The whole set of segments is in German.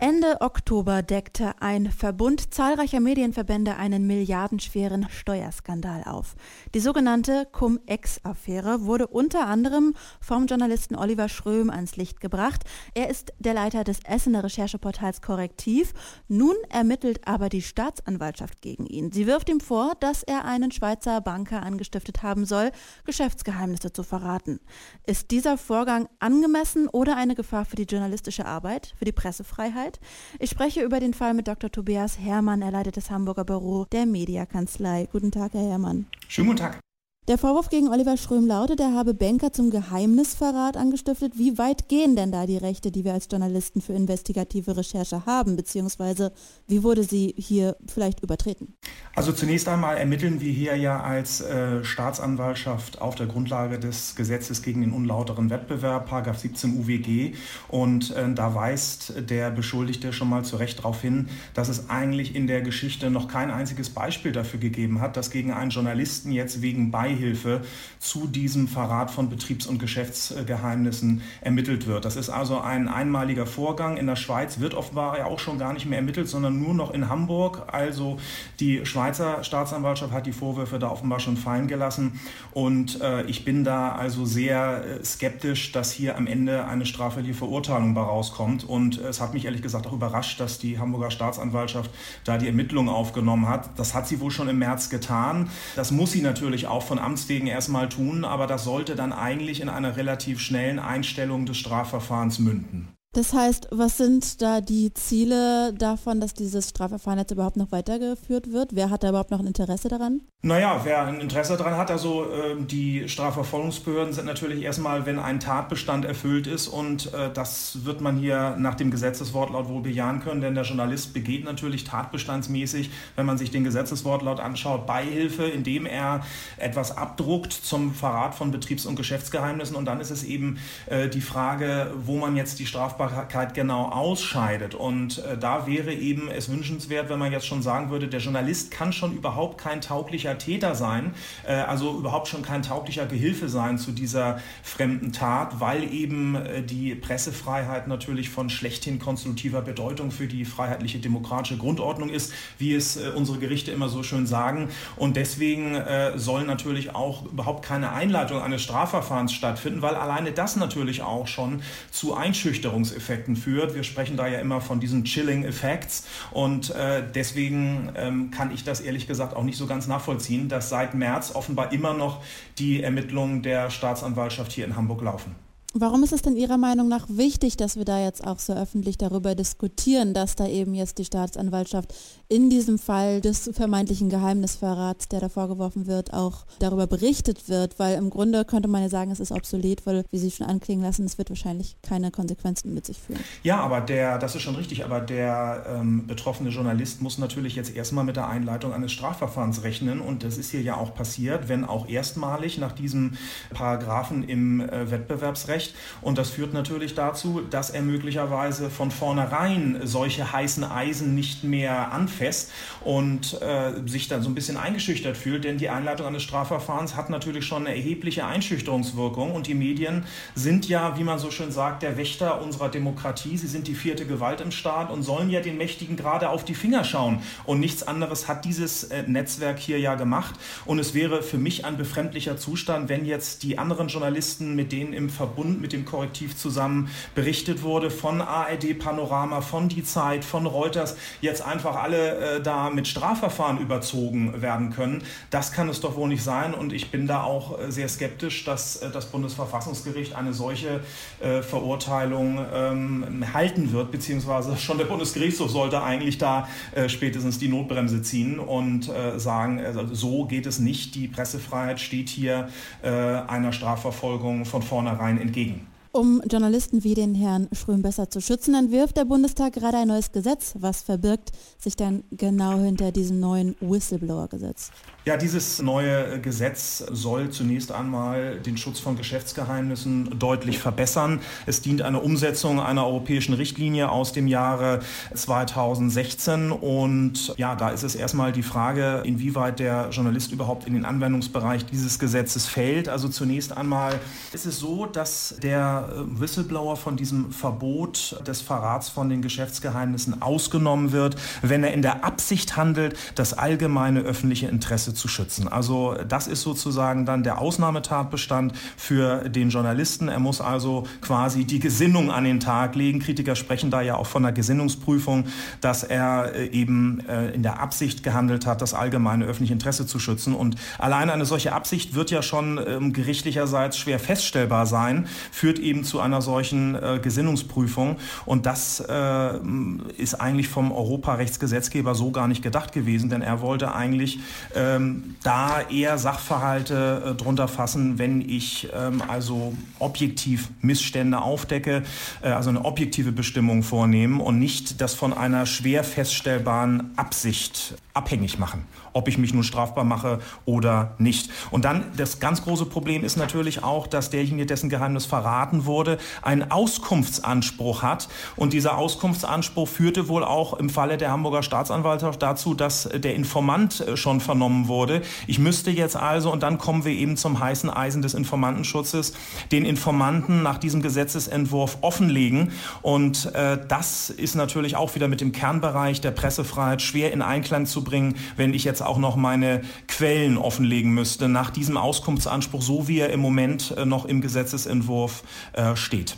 Ende Oktober deckte ein Verbund zahlreicher Medienverbände einen milliardenschweren Steuerskandal auf. Die sogenannte Cum-Ex-Affäre wurde unter anderem vom Journalisten Oliver Schröm ans Licht gebracht. Er ist der Leiter des Essener Rechercheportals Korrektiv. Nun ermittelt aber die Staatsanwaltschaft gegen ihn. Sie wirft ihm vor, dass er einen Schweizer Banker angestiftet haben soll, Geschäftsgeheimnisse zu verraten. Ist dieser Vorgang angemessen oder eine Gefahr für die journalistische Arbeit, für die Pressefreiheit? Zeit. Ich spreche über den Fall mit Dr. Tobias Herrmann. Er leitet das Hamburger Büro der Mediakanzlei. Guten Tag, Herr Herrmann. Schönen guten Tag. Der Vorwurf gegen Oliver Schröm lautet, er habe Banker zum Geheimnisverrat angestiftet. Wie weit gehen denn da die Rechte, die wir als Journalisten für investigative Recherche haben, beziehungsweise wie wurde sie hier vielleicht übertreten? Also zunächst einmal ermitteln wir hier ja als äh, Staatsanwaltschaft auf der Grundlage des Gesetzes gegen den unlauteren Wettbewerb, 17 UWG. Und äh, da weist der Beschuldigte schon mal zu Recht darauf hin, dass es eigentlich in der Geschichte noch kein einziges Beispiel dafür gegeben hat, dass gegen einen Journalisten jetzt wegen Beihilfe Beihilfe zu diesem Verrat von Betriebs- und Geschäftsgeheimnissen ermittelt wird. Das ist also ein einmaliger Vorgang. In der Schweiz wird offenbar ja auch schon gar nicht mehr ermittelt, sondern nur noch in Hamburg. Also die Schweizer Staatsanwaltschaft hat die Vorwürfe da offenbar schon fallen gelassen. Und äh, ich bin da also sehr äh, skeptisch, dass hier am Ende eine strafrechtliche Verurteilung bei rauskommt. Und es hat mich ehrlich gesagt auch überrascht, dass die Hamburger Staatsanwaltschaft da die Ermittlungen aufgenommen hat. Das hat sie wohl schon im März getan. Das muss sie natürlich auch von Amts erstmal tun, aber das sollte dann eigentlich in einer relativ schnellen Einstellung des Strafverfahrens münden. Das heißt, was sind da die Ziele davon, dass dieses Strafverfahren jetzt überhaupt noch weitergeführt wird? Wer hat da überhaupt noch ein Interesse daran? Naja, wer ein Interesse daran hat, also äh, die Strafverfolgungsbehörden sind natürlich erstmal, wenn ein Tatbestand erfüllt ist und äh, das wird man hier nach dem Gesetzeswortlaut wohl bejahen können, denn der Journalist begeht natürlich tatbestandsmäßig, wenn man sich den Gesetzeswortlaut anschaut, Beihilfe, indem er etwas abdruckt zum Verrat von Betriebs- und Geschäftsgeheimnissen und dann ist es eben äh, die Frage, wo man jetzt die Strafbarkeit Strafbarkeit genau ausscheidet. Und äh, da wäre eben es wünschenswert, wenn man jetzt schon sagen würde, der Journalist kann schon überhaupt kein tauglicher Täter sein, äh, also überhaupt schon kein tauglicher Gehilfe sein zu dieser fremden Tat, weil eben äh, die Pressefreiheit natürlich von schlechthin konstruktiver Bedeutung für die freiheitliche demokratische Grundordnung ist, wie es äh, unsere Gerichte immer so schön sagen. Und deswegen äh, soll natürlich auch überhaupt keine Einleitung eines Strafverfahrens stattfinden, weil alleine das natürlich auch schon zu Einschüchterungs Wirkungseffekten führt. Wir sprechen da ja immer von diesen Chilling Effects und äh, deswegen ähm, kann ich das ehrlich gesagt auch nicht so ganz nachvollziehen, dass seit März offenbar immer noch die Ermittlungen der Staatsanwaltschaft hier in Hamburg laufen. Warum ist es denn Ihrer Meinung nach wichtig, dass wir da jetzt auch so öffentlich darüber diskutieren, dass da eben jetzt die Staatsanwaltschaft in diesem Fall des vermeintlichen Geheimnisverrats, der da vorgeworfen wird, auch darüber berichtet wird? Weil im Grunde könnte man ja sagen, es ist obsolet, weil, wie Sie schon anklingen lassen, es wird wahrscheinlich keine Konsequenzen mit sich führen. Ja, aber der, das ist schon richtig, aber der ähm, betroffene Journalist muss natürlich jetzt erstmal mit der Einleitung eines Strafverfahrens rechnen und das ist hier ja auch passiert, wenn auch erstmalig nach diesem Paragraphen im äh, Wettbewerbsrecht Recht. Und das führt natürlich dazu, dass er möglicherweise von vornherein solche heißen Eisen nicht mehr anfasst und äh, sich dann so ein bisschen eingeschüchtert fühlt. Denn die Einleitung eines Strafverfahrens hat natürlich schon eine erhebliche Einschüchterungswirkung. Und die Medien sind ja, wie man so schön sagt, der Wächter unserer Demokratie. Sie sind die vierte Gewalt im Staat und sollen ja den Mächtigen gerade auf die Finger schauen. Und nichts anderes hat dieses äh, Netzwerk hier ja gemacht. Und es wäre für mich ein befremdlicher Zustand, wenn jetzt die anderen Journalisten, mit denen im Verbund und mit dem Korrektiv zusammen berichtet wurde von ARD Panorama, von Die Zeit, von Reuters, jetzt einfach alle äh, da mit Strafverfahren überzogen werden können. Das kann es doch wohl nicht sein und ich bin da auch äh, sehr skeptisch, dass äh, das Bundesverfassungsgericht eine solche äh, Verurteilung ähm, halten wird, beziehungsweise schon der Bundesgerichtshof sollte eigentlich da äh, spätestens die Notbremse ziehen und äh, sagen, also so geht es nicht. Die Pressefreiheit steht hier einer Strafverfolgung von vornherein entgegen entgegen. Um Journalisten wie den Herrn Schröm besser zu schützen, entwirft der Bundestag gerade ein neues Gesetz. Was verbirgt sich dann genau hinter diesem neuen Whistleblower-Gesetz? Ja, dieses neue Gesetz soll zunächst einmal den Schutz von Geschäftsgeheimnissen deutlich verbessern. Es dient einer Umsetzung einer europäischen Richtlinie aus dem Jahre 2016 und ja, da ist es erstmal die Frage, inwieweit der Journalist überhaupt in den Anwendungsbereich dieses Gesetzes fällt. Also zunächst einmal ist es so, dass der äh, Whistleblower von diesem Verbot des Verrats von den Geschäftsgeheimnissen ausgenommen wird, wenn er in der Absicht handelt, das allgemeine öffentliche Interesse zu schützen. Also das ist sozusagen dann der Ausnahmetatbestand für den Journalisten. Er muss also quasi die Gesinnung an den Tag legen. Kritiker sprechen da ja auch von einer Gesinnungsprüfung, dass er äh, eben äh, in der Absicht gehandelt hat, das allgemeine öffentliche Interesse zu schützen. Und alleine eine solche Absicht wird ja schon ähm, gerichtlicherseits schwer feststellbar sein, führt eben zu einer solchen äh, Gesinnungsprüfung. Und das äh, ist eigentlich vom Europarechtsgesetzgeber so gar nicht gedacht gewesen, denn er wollte eigentlich ähm, da eher Sachverhalte äh, drunter fassen, wenn ich ähm, also objektiv Missstände aufdecke, äh, also eine objektive Bestimmung vornehmen und nicht das von einer schwer feststellbaren Absicht abhängig machen ob ich mich nun strafbar mache oder nicht. Und dann das ganz große Problem ist natürlich auch, dass derjenige, dessen Geheimnis verraten wurde, einen Auskunftsanspruch hat. Und dieser Auskunftsanspruch führte wohl auch im Falle der Hamburger Staatsanwaltschaft dazu, dass der Informant äh, schon vernommen wurde. Ich müsste jetzt also, und dann kommen wir eben zum heißen Eisen des Informantenschutzes, den Informanten nach diesem Gesetzesentwurf offenlegen. Und äh, das ist natürlich auch wieder mit dem Kernbereich der Pressefreiheit schwer in Einklang zu bringen, wenn ich jetzt auch noch meine Quellen offenlegen müsste nach diesem Auskunftsanspruch, so wie er im Moment äh, noch im Gesetzesentwurf äh, steht.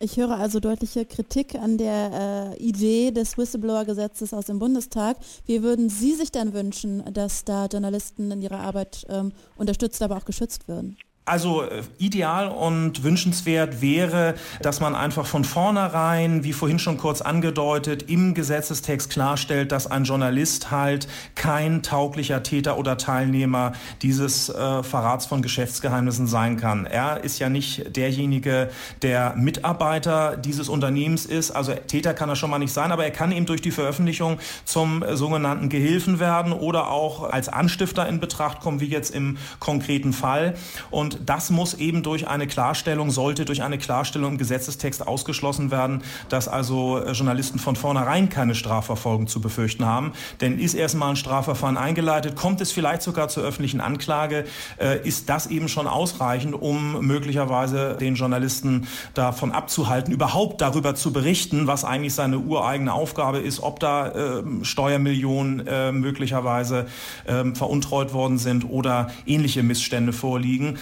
Ich höre also deutliche Kritik an der äh, Idee des Whistleblower-Gesetzes aus dem Bundestag. Wie würden Sie sich denn wünschen, dass da Journalisten in ihrer Arbeit ähm, unterstützt, aber auch geschützt würden? Also äh, ideal und wünschenswert wäre, dass man einfach von vornherein, wie vorhin schon kurz angedeutet, im Gesetzestext klarstellt, dass ein Journalist halt kein tauglicher Täter oder Teilnehmer dieses äh, Verrats von Geschäftsgeheimnissen sein kann. Er ist ja nicht derjenige, der Mitarbeiter dieses Unternehmens ist. Also Täter kann er schon mal nicht sein, aber er kann eben durch die Veröffentlichung zum äh, sogenannten Gehilfen werden oder auch als Anstifter in Betracht kommen, wie jetzt im konkreten Fall. Und das muss eben durch eine Klarstellung, sollte durch eine Klarstellung im Gesetzestext ausgeschlossen werden, dass also äh, Journalisten von vornherein keine Strafverfolgung zu befürchten haben. Denn ist erstmal ein Strafverfahren eingeleitet, kommt es vielleicht sogar zur öffentlichen Anklage, äh, ist das eben schon ausreichend, um möglicherweise den Journalisten davon abzuhalten, überhaupt darüber zu berichten, was eigentlich seine ureigene Aufgabe ist, ob da äh, Steuermillionen äh, möglicherweise äh, veruntreut worden sind oder ähnliche Missstände vorliegen.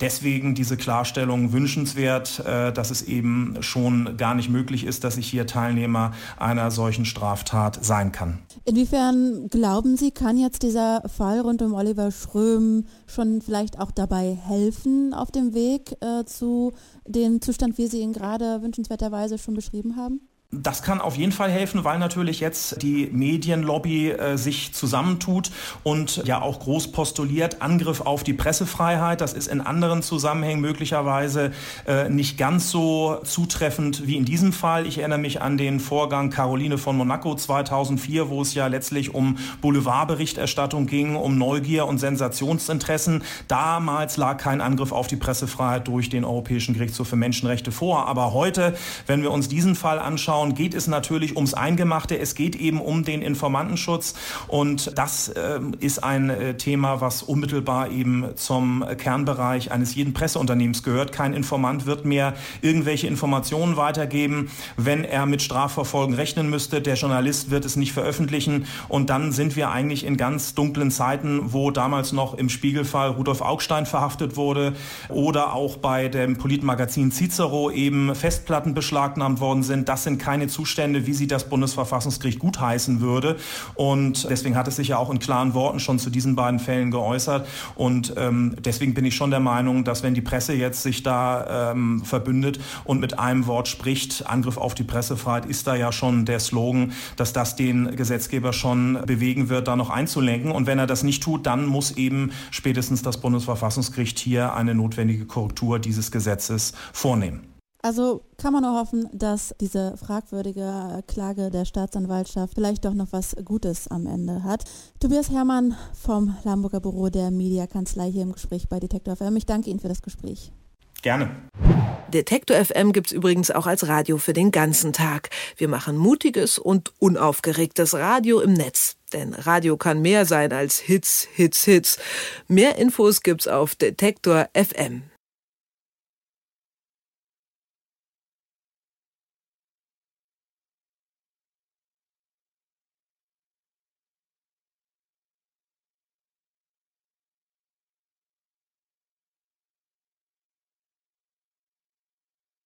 Deswegen diese Klarstellung wünschenswert, äh, dass es eben schon gar nicht möglich ist, dass ich hier Teilnehmer einer solchen Straftat sein kann. Inwiefern glauben Sie, kann jetzt dieser Fall rund um Oliver Schröm schon vielleicht auch dabei helfen auf dem Weg äh, zu dem Zustand, wie Sie ihn gerade wünschenswerterweise schon beschrieben haben? Das kann auf jeden Fall helfen, weil natürlich jetzt die Medienlobby äh, sich zusammentut und ja auch groß postuliert, Angriff auf die Pressefreiheit. Das ist in anderen Zusammenhängen möglicherweise äh, nicht ganz so zutreffend wie in diesem Fall. Ich erinnere mich an den Vorgang Caroline von Monaco 2004, wo es ja letztlich um Boulevardberichterstattung ging, um Neugier und Sensationsinteressen. Damals lag kein Angriff auf die Pressefreiheit durch den Europäischen Gerichtshof für Menschenrechte vor. Aber heute, wenn wir uns diesen Fall anschauen, anschauen, geht es natürlich ums Eingemachte. Es geht eben um den Informantenschutz. Und das äh, ist ein äh, Thema, was unmittelbar eben zum Kernbereich eines jeden Presseunternehmens gehört. Kein Informant wird mehr irgendwelche Informationen weitergeben, wenn er mit Strafverfolgen rechnen müsste. Der Journalist wird es nicht veröffentlichen. Und dann sind wir eigentlich in ganz dunklen Zeiten, wo damals noch im Spiegelfall Rudolf Augstein verhaftet wurde oder auch bei dem Politmagazin Cicero eben Festplatten beschlagnahmt worden sind. Das sind keine Zustände, wie sie das Bundesverfassungsgericht gutheißen würde. Und deswegen hat es sich ja auch in klaren Worten schon zu diesen beiden Fällen geäußert. Und ähm, deswegen bin ich schon der Meinung, dass wenn die Presse jetzt sich da ähm, verbündet und mit einem Wort spricht, Angriff auf die Pressefreiheit ist da ja schon der Slogan, dass das den Gesetzgeber schon bewegen wird, da noch einzulenken. Und wenn er das nicht tut, dann muss eben spätestens das Bundesverfassungsgericht hier eine notwendige Korrektur dieses Gesetzes vornehmen. Also kann man nur hoffen, dass diese fragwürdige Klage der Staatsanwaltschaft vielleicht doch noch was Gutes am Ende hat. Tobias Herrmann vom Lamburger Büro der Mediakanzlei hier im Gespräch bei Detektor FM. Ich danke Ihnen für das Gespräch. Gerne. Detektor FM gibt es übrigens auch als Radio für den ganzen Tag. Wir machen mutiges und unaufgeregtes Radio im Netz. Denn Radio kann mehr sein als Hits, Hits, Hits. Mehr Infos gibt's auf Detektor FM.